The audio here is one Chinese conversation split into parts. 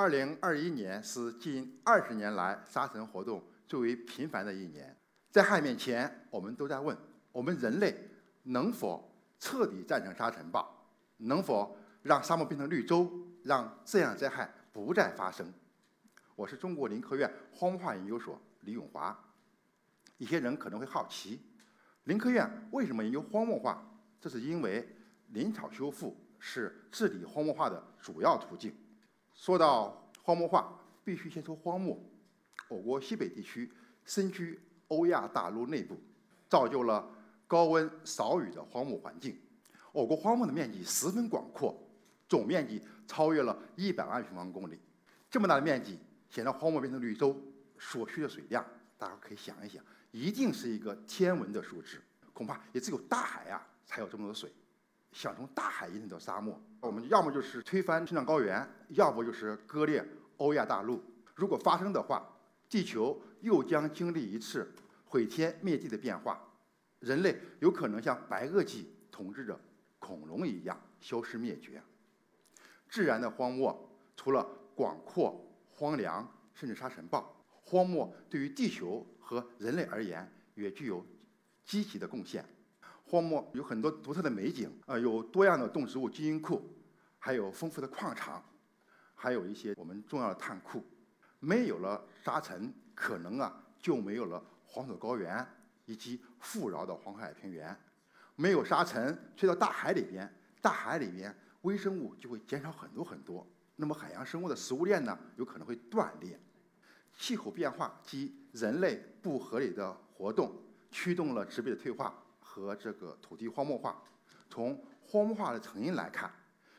二零二一年是近二十年来沙尘活动最为频繁的一年。灾害面前，我们都在问：我们人类能否彻底战胜沙尘暴？能否让沙漠变成绿洲，让这样灾害不再发生？我是中国林科院荒漠化研究所李永华。一些人可能会好奇，林科院为什么研究荒漠化？这是因为林草修复是治理荒漠化的主要途径。说到荒漠化，必须先说荒漠。我国西北地区身居欧亚大陆内部，造就了高温少雨的荒漠环境。我国荒漠的面积十分广阔，总面积超越了一百万平方公里。这么大的面积，想让荒漠变成绿洲，所需的水量，大家可以想一想，一定是一个天文的数字。恐怕也只有大海啊，才有这么多水。想从大海引领到沙漠，我们要么就是推翻青藏高原，要不就是割裂欧亚大陆。如果发生的话，地球又将经历一次毁天灭地的变化，人类有可能像白垩纪统治着恐龙一样消失灭绝。自然的荒漠除了广阔、荒凉，甚至沙尘暴，荒漠对于地球和人类而言也具有积极的贡献。荒漠有很多独特的美景，呃，有多样的动植物基因库，还有丰富的矿场，还有一些我们重要的碳库。没有了沙尘，可能啊就没有了黄土高原以及富饶的黄海平原。没有沙尘吹到大海里边，大海里边微生物就会减少很多很多。那么海洋生物的食物链呢，有可能会断裂。气候变化及人类不合理的活动，驱动了植被的退化。和这个土地荒漠化，从荒漠化的成因来看，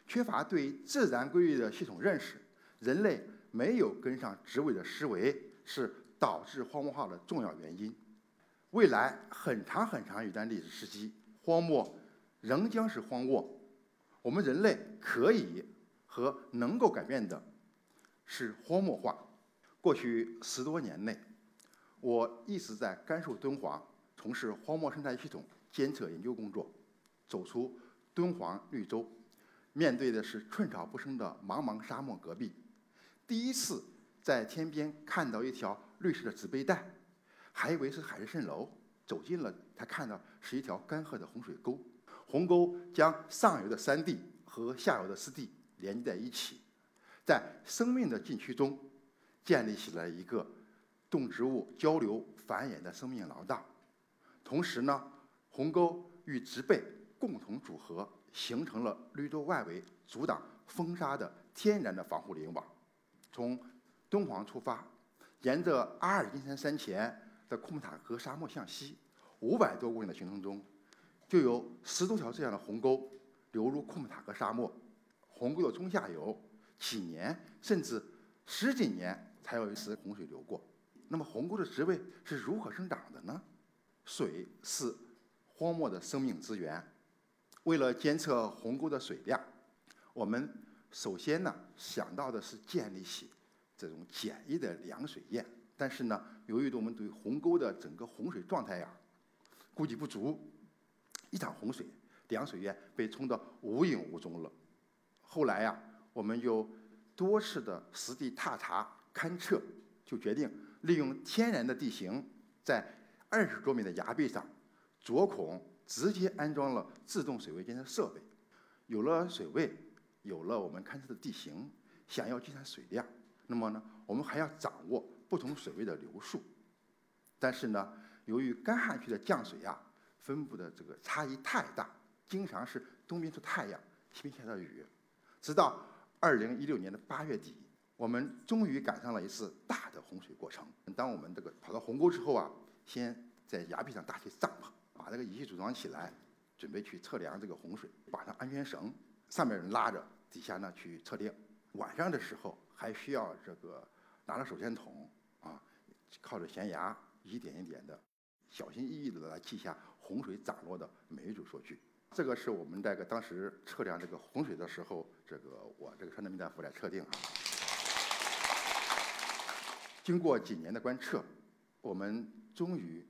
缺乏对自然规律的系统认识，人类没有跟上植物的思维，是导致荒漠化的重要原因。未来很长很长一段历史时期，荒漠仍将是荒漠。我们人类可以和能够改变的是荒漠化。过去十多年内，我一直在甘肃敦煌从事荒漠生态系统。监测研究工作，走出敦煌绿洲，面对的是寸草不生的茫茫沙漠戈壁。第一次在天边看到一条绿色的植被带，还以为是海市蜃楼，走近了才看到是一条干涸的洪水沟。鸿沟将上游的山地和下游的湿地连接在一起，在生命的禁区中建立起了一个动植物交流繁衍的生命廊道。同时呢。鸿沟与植被共同组合，形成了绿洲外围阻挡风沙的天然的防护林网。从敦煌出发，沿着阿尔金山山前的库木塔格沙漠向西，五百多公里的行程中，就有十多条这样的鸿沟流入库木塔格沙漠。鸿沟的中下游，几年甚至十几年才有一次洪水流过。那么鸿沟的植被是如何生长的呢？水是。荒漠的生命资源，为了监测鸿沟的水量，我们首先呢想到的是建立起这种简易的量水堰。但是呢，由于我们对鸿沟的整个洪水状态呀估计不足，一场洪水，量水堰被冲得无影无踪了。后来呀，我们又多次的实地踏查勘测，就决定利用天然的地形，在二十多米的崖壁上。左孔直接安装了自动水位监测设备，有了水位，有了我们勘测的地形，想要计算水量，那么呢，我们还要掌握不同水位的流速。但是呢，由于干旱区的降水啊，分布的这个差异太大，经常是东边出太阳，西边下着雨。直到二零一六年的八月底，我们终于赶上了一次大的洪水过程。当我们这个跑到洪沟之后啊，先在崖壁上搭起帐篷。把这个仪器组装起来，准备去测量这个洪水，绑上安全绳，上面人拉着，底下呢去测定。晚上的时候还需要这个拿着手电筒啊，靠着悬崖一点一点的，小心翼翼的来记下洪水涨落的每一组数据。这个是我们这个当时测量这个洪水的时候，这个我这个穿着迷彩服来测定啊。经过几年的观测，我们终于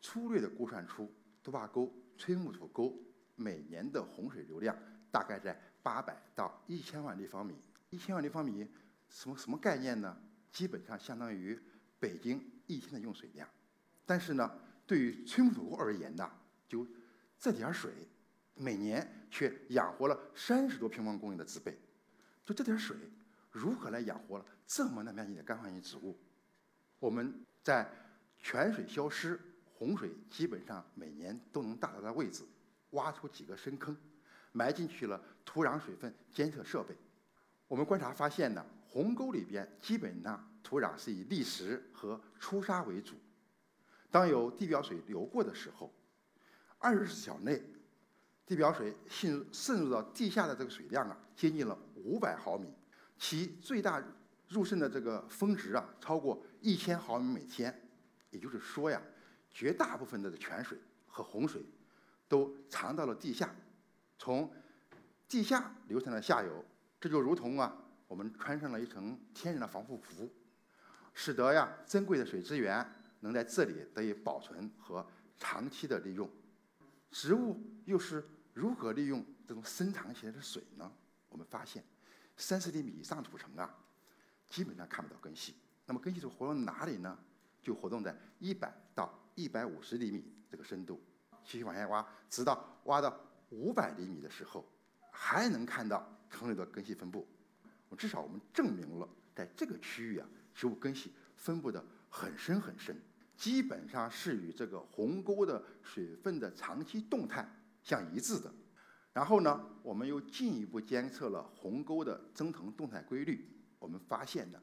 粗略的估算出。多坝沟、崔木土沟每年的洪水流量大概在八百到一千万立方米。一千万立方米什么什么概念呢？基本上相当于北京一天的用水量。但是呢，对于崔木土沟而言呢，就这点儿水，每年却养活了三十多平方公里的植被。就这点儿水，如何来养活了这么大面积的干旱性植物？我们在泉水消失、洪水基本上每年都能到达的位置，挖出几个深坑，埋进去了土壤水分监测设备。我们观察发现呢，鸿沟里边基本上土壤是以砾石和粗沙为主。当有地表水流过的时候，二十四小时内，地表水渗渗入到地下的这个水量啊，接近了五百毫米，其最大入渗的这个峰值啊，超过一千毫米每天。也就是说呀，绝大部分的泉水和洪水都藏到了地下，从地下流向了下游。这就如同啊，我们穿上了一层天然的防护服，使得呀珍贵的水资源能在这里得以保存和长期的利用。植物又是如何利用这种深藏起来的水呢？我们发现，三十厘米以上土层啊，基本上看不到根系。那么根系是活动哪里呢？就活动在一百到一百五十厘米这个深度，继续往下挖，直到挖到五百厘米的时候，还能看到坑里的根系分布。至少我们证明了，在这个区域啊，植物根系分布的很深很深，基本上是与这个鸿沟的水分的长期动态相一致的。然后呢，我们又进一步监测了鸿沟的增藤动态规律，我们发现呢，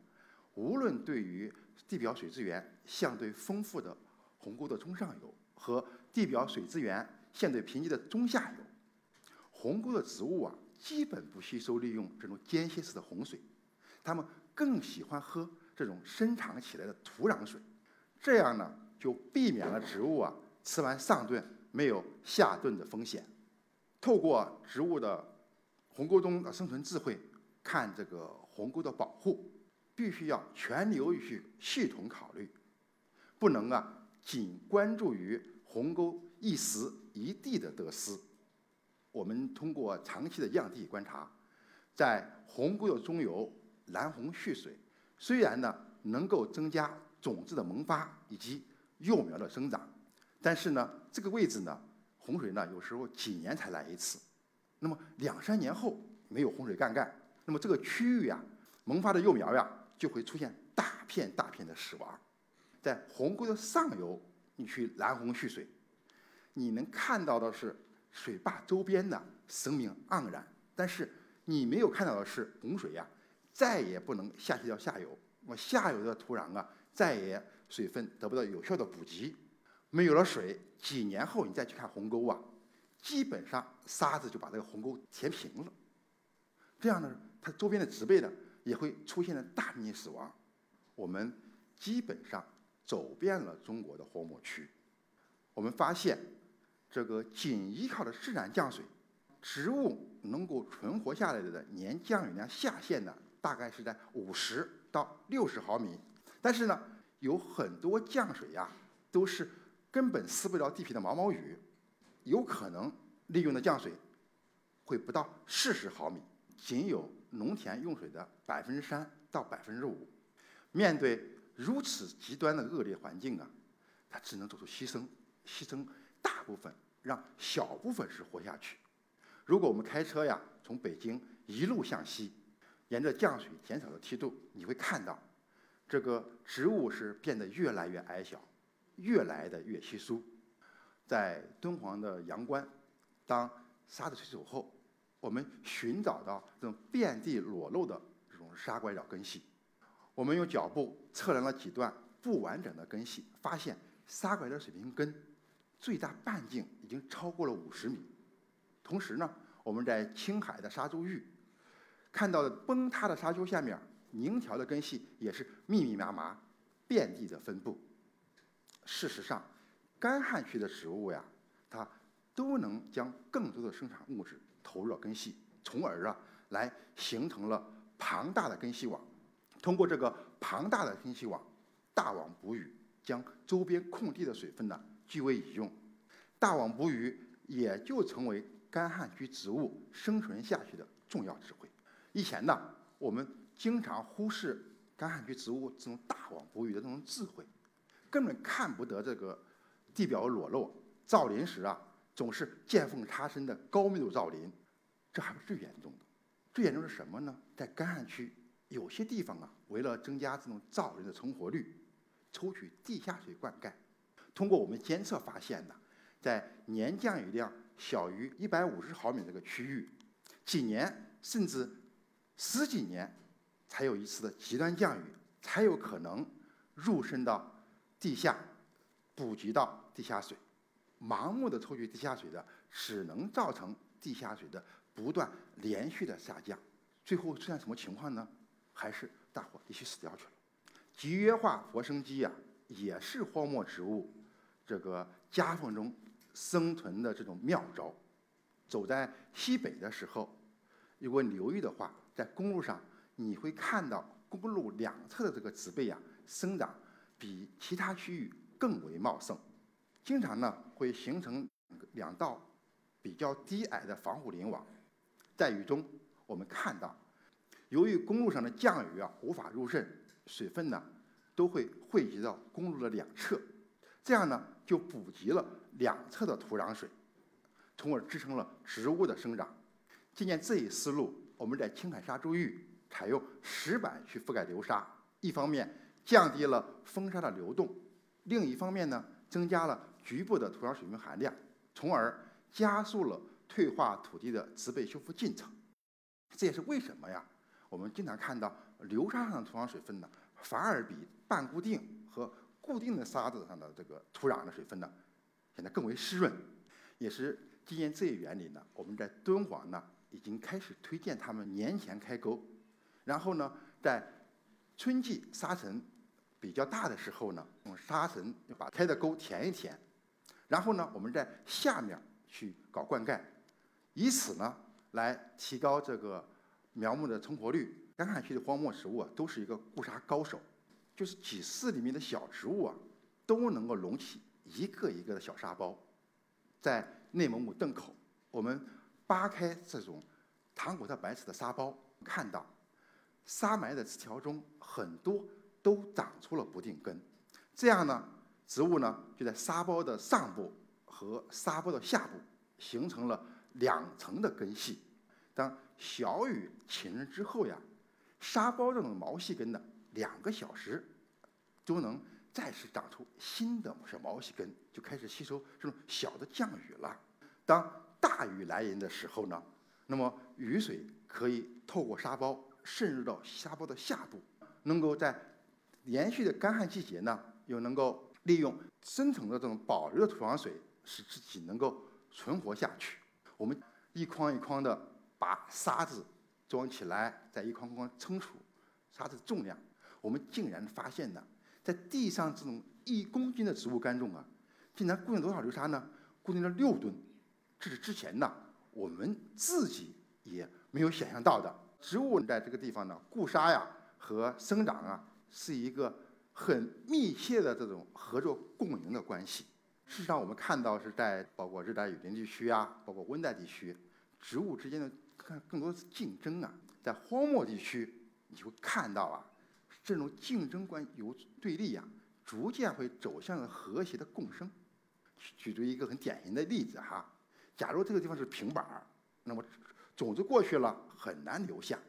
无论对于地表水资源相对丰富的鸿沟的中上游和地表水资源相对贫瘠的中下游，鸿沟的植物啊，基本不吸收利用这种间歇式的洪水，它们更喜欢喝这种深藏起来的土壤水，这样呢，就避免了植物啊吃完上顿没有下顿的风险。透过植物的鸿沟中的生存智慧，看这个鸿沟的保护。必须要全流域系统考虑，不能啊仅关注于鸿沟一时一地的得失。我们通过长期的样地观察，在鸿沟的中游拦洪蓄水，虽然呢能够增加种子的萌发以及幼苗的生长，但是呢这个位置呢洪水呢有时候几年才来一次，那么两三年后没有洪水干干，那么这个区域呀萌发的幼苗呀。就会出现大片大片的死亡，在鸿沟的上游，你去拦洪蓄水，你能看到的是水坝周边的生命盎然，但是你没有看到的是洪水呀，再也不能下去到下游，那么下游的土壤啊，再也水分得不到有效的补给，没有了水，几年后你再去看鸿沟啊，基本上沙子就把这个鸿沟填平了，这样呢，它周边的植被呢。也会出现了大面积死亡。我们基本上走遍了中国的荒漠区，我们发现，这个仅依靠的自然降水，植物能够存活下来的年降雨量下限呢，大概是在五十到六十毫米。但是呢，有很多降水呀，都是根本撕不了地皮的毛毛雨，有可能利用的降水会不到四十毫米，仅有。农田用水的百分之三到百分之五，面对如此极端的恶劣环境啊，它只能做出牺牲，牺牲大部分，让小部分是活下去。如果我们开车呀，从北京一路向西，沿着降水减少的梯度，你会看到，这个植物是变得越来越矮小，越来的越稀疏。在敦煌的阳关，当沙子吹走后。我们寻找到这种遍地裸露的这种沙拐角根系，我们用脚步测量了几段不完整的根系，发现沙拐的水平根最大半径已经超过了五十米。同时呢，我们在青海的沙洲域看到的崩塌的沙丘下面，凝条的根系也是密密麻麻、遍地的分布。事实上，干旱区的植物呀，它都能将更多的生产物质。投入了根系，从而啊来形成了庞大的根系网。通过这个庞大的根系网，大网捕鱼，将周边空地的水分呢据为己用。大网捕鱼也就成为干旱区植物生存下去的重要智慧。以前呢，我们经常忽视干旱区植物这种大网捕鱼的这种智慧，根本看不得这个地表裸露，造林时啊总是见缝插针的高密度造林，这还不是最严重的。最严重是什么呢？在干旱区，有些地方啊，为了增加这种造林的成活率，抽取地下水灌溉。通过我们监测发现呢，在年降雨量小于一百五十毫米这个区域，几年甚至十几年才有一次的极端降雨，才有可能入深到地下，补给到地下水。盲目的抽取地下水的，只能造成地下水的。不断连续的下降，最后出现什么情况呢？还是大伙必须死掉去了。集约化活生机啊，也是荒漠植物这个夹缝中生存的这种妙招。走在西北的时候，如果你留意的话，在公路上你会看到公路两侧的这个植被啊，生长比其他区域更为茂盛，经常呢会形成两道比较低矮的防护林网。在雨中，我们看到，由于公路上的降雨啊无法入渗，水分呢都会汇集到公路的两侧，这样呢就补给了两侧的土壤水，从而支撑了植物的生长。借鉴这一思路，我们在青海沙洲域采用石板去覆盖流沙，一方面降低了风沙的流动，另一方面呢增加了局部的土壤水分含量，从而加速了。退化土地的植被修复进程，这也是为什么呀？我们经常看到流沙上的土壤水分呢，反而比半固定和固定的沙子上的这个土壤的水分呢，显得更为湿润。也是基于这一原理呢，我们在敦煌呢已经开始推荐他们年前开沟，然后呢，在春季沙尘比较大的时候呢，用沙尘把开的沟填一填，然后呢，我们在下面去搞灌溉。以此呢，来提高这个苗木的成活率。干旱区的荒漠植物啊，都是一个固沙高手，就是几室里面的小植物啊，都能够隆起一个一个的小沙包。在内蒙古磴口，我们扒开这种唐古特白瓷的沙包，看到沙埋的枝条中很多都长出了不定根。这样呢，植物呢就在沙包的上部和沙包的下部形成了。两层的根系，当小雨侵入之后呀，沙包这种毛细根呢，两个小时都能再次长出新的小毛细根，就开始吸收这种小的降雨了。当大雨来临的时候呢，那么雨水可以透过沙包渗入到沙包的下部，能够在连续的干旱季节呢，又能够利用深层的这种保留的土壤水，使自己能够存活下去。我们一筐一筐的把沙子装起来，再一筐筐称出沙子重量，我们竟然发现呢，在地上这种一公斤的植物干重啊，竟然固定多少流沙呢？固定了六吨，这是之前呢我们自己也没有想象到的。植物在这个地方呢，固沙呀和生长啊是一个很密切的这种合作共赢的关系。事实上，我们看到是在包括热带雨林地区啊，包括温带地区，植物之间的看更多的是竞争啊。在荒漠地区，你会看到啊，这种竞争关由对立啊，逐渐会走向和谐的共生。举出一个很典型的例子哈，假如这个地方是平板儿，那么种子过去了很难留下。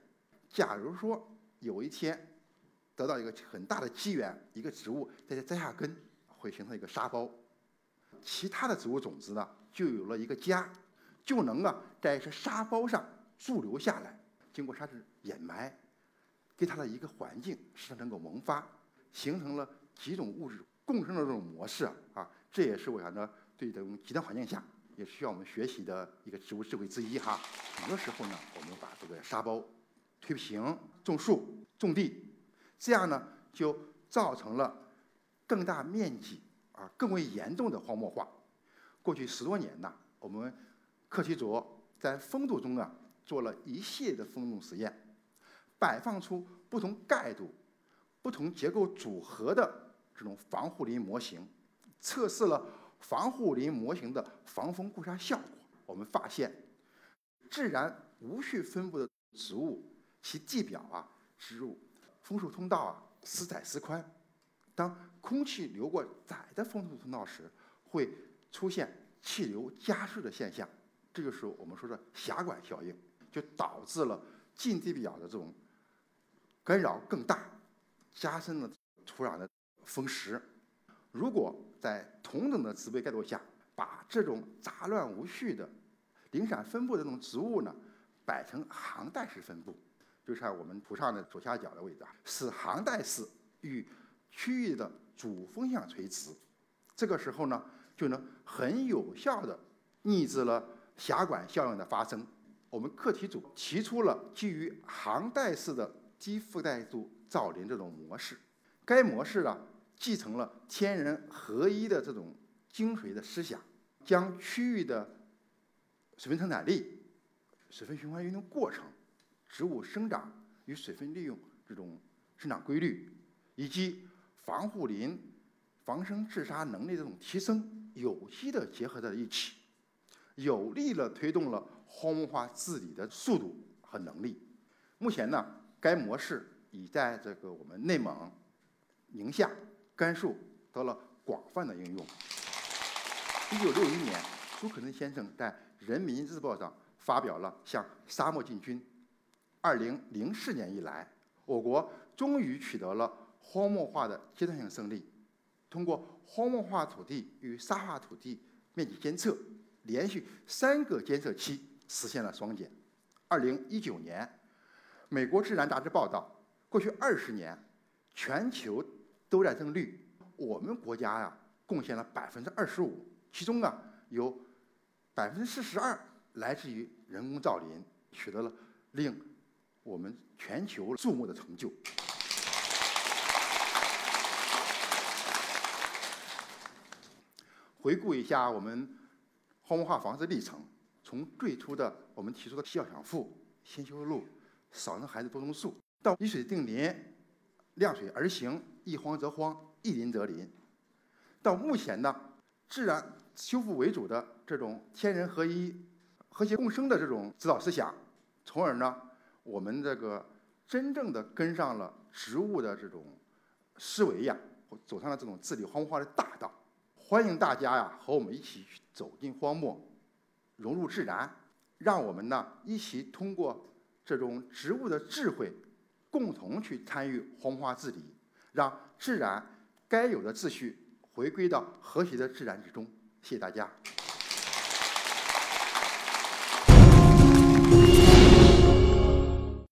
假如说有一天得到一个很大的机缘，一个植物在这栽下根，会形成一个沙包。其他的植物种子呢，就有了一个家，就能啊在沙包上驻留下来，经过沙子掩埋，给它的一个环境使它能够萌发，形成了几种物质共生的这种模式啊，这也是我想呢对这种极端环境下也需要我们学习的一个植物智慧之一哈。很多时候呢，我们把这个沙包推平、种树、种地，这样呢就造成了更大面积。啊，更为严重的荒漠化。过去十多年呢，我们课题组在风度中啊做了一系列的风洞实验，摆放出不同盖度、不同结构组合的这种防护林模型，测试了防护林模型的防风固沙效果。我们发现，自然无序分布的植物，其地表啊植入。风速通道啊，时窄时宽，当空气流过窄的风速通道时，会出现气流加速的现象，这就是我们说的狭管效应，就导致了近地表的这种干扰更大，加深了土壤的风蚀。如果在同等的植被盖度下，把这种杂乱无序的零散分布的这种植物呢，摆成行带式分布，就像我们图上的左下角的位置啊，使行带式与区域的主风向垂直，这个时候呢，就能很有效的抑制了狭管效应的发生。我们课题组提出了基于行带式的低覆盖度造林这种模式，该模式呢，继承了天人合一的这种。精髓的思想，将区域的水分生产力、水分循环运动过程、植物生长与水分利用这种生长规律，以及防护林防生治沙能力这种提升，有机的结合在一起，有力的推动了荒漠化治理的速度和能力。目前呢，该模式已在这个我们内蒙、宁夏、甘肃得了广泛的应用。一九六一年，朱可桢先生在《人民日报》上发表了《向沙漠进军》。二零零四年以来，我国终于取得了荒漠化的阶段性胜利。通过荒漠化土地与沙化土地面积监测，连续三个监测期实现了双减。二零一九年，美国《自然》杂志报道，过去二十年，全球都在增绿，我们国家呀，贡献了百分之二十五。其中啊，有百分之四十二来自于人工造林，取得了令我们全球注目的成就。回顾一下我们荒漠化防治历程，从最初的我们提出的“要想富，先修路，少生孩子多种树”，到以水定林，量水而行，一荒则荒，一林则林，到目前呢，自然。修复为主的这种天人合一、和谐共生的这种指导思想，从而呢，我们这个真正的跟上了植物的这种思维呀，走上了这种治理荒漠化的大道。欢迎大家呀，和我们一起去走进荒漠，融入自然，让我们呢一起通过这种植物的智慧，共同去参与荒漠治理，让自然该有的秩序回归到和谐的自然之中。谢谢大家。